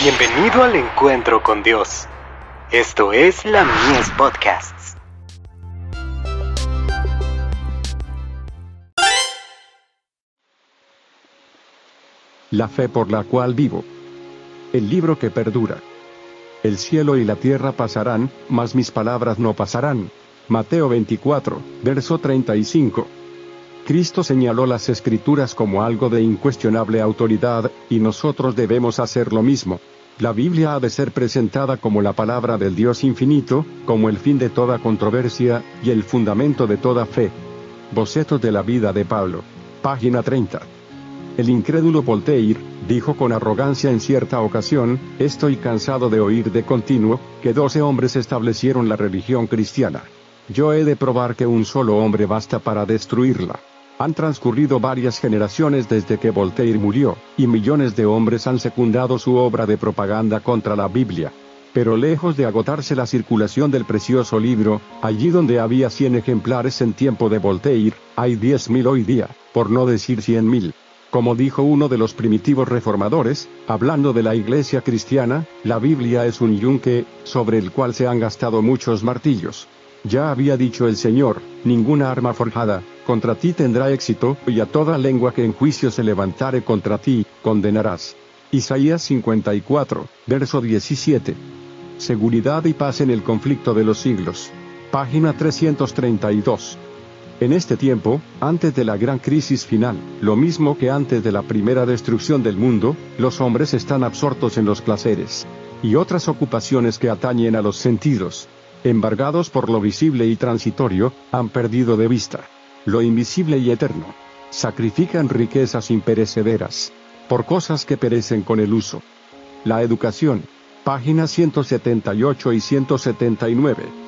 Bienvenido al encuentro con Dios. Esto es la Mies Podcasts. La fe por la cual vivo. El libro que perdura. El cielo y la tierra pasarán, mas mis palabras no pasarán. Mateo 24, verso 35. Cristo señaló las escrituras como algo de incuestionable autoridad, y nosotros debemos hacer lo mismo. La Biblia ha de ser presentada como la palabra del Dios infinito, como el fin de toda controversia, y el fundamento de toda fe. Bocetos de la vida de Pablo. Página 30. El incrédulo Voltaire, dijo con arrogancia en cierta ocasión, estoy cansado de oír de continuo, que doce hombres establecieron la religión cristiana. Yo he de probar que un solo hombre basta para destruirla. Han transcurrido varias generaciones desde que Voltaire murió, y millones de hombres han secundado su obra de propaganda contra la Biblia. Pero lejos de agotarse la circulación del precioso libro, allí donde había 100 ejemplares en tiempo de Voltaire, hay 10.000 hoy día, por no decir 100.000. Como dijo uno de los primitivos reformadores, hablando de la iglesia cristiana, la Biblia es un yunque, sobre el cual se han gastado muchos martillos. Ya había dicho el Señor, ninguna arma forjada, contra ti tendrá éxito, y a toda lengua que en juicio se levantare contra ti, condenarás. Isaías 54, verso 17. Seguridad y paz en el conflicto de los siglos. Página 332. En este tiempo, antes de la gran crisis final, lo mismo que antes de la primera destrucción del mundo, los hombres están absortos en los placeres y otras ocupaciones que atañen a los sentidos, embargados por lo visible y transitorio, han perdido de vista lo invisible y eterno. Sacrifican riquezas imperecederas por cosas que perecen con el uso. La educación. Páginas 178 y 179.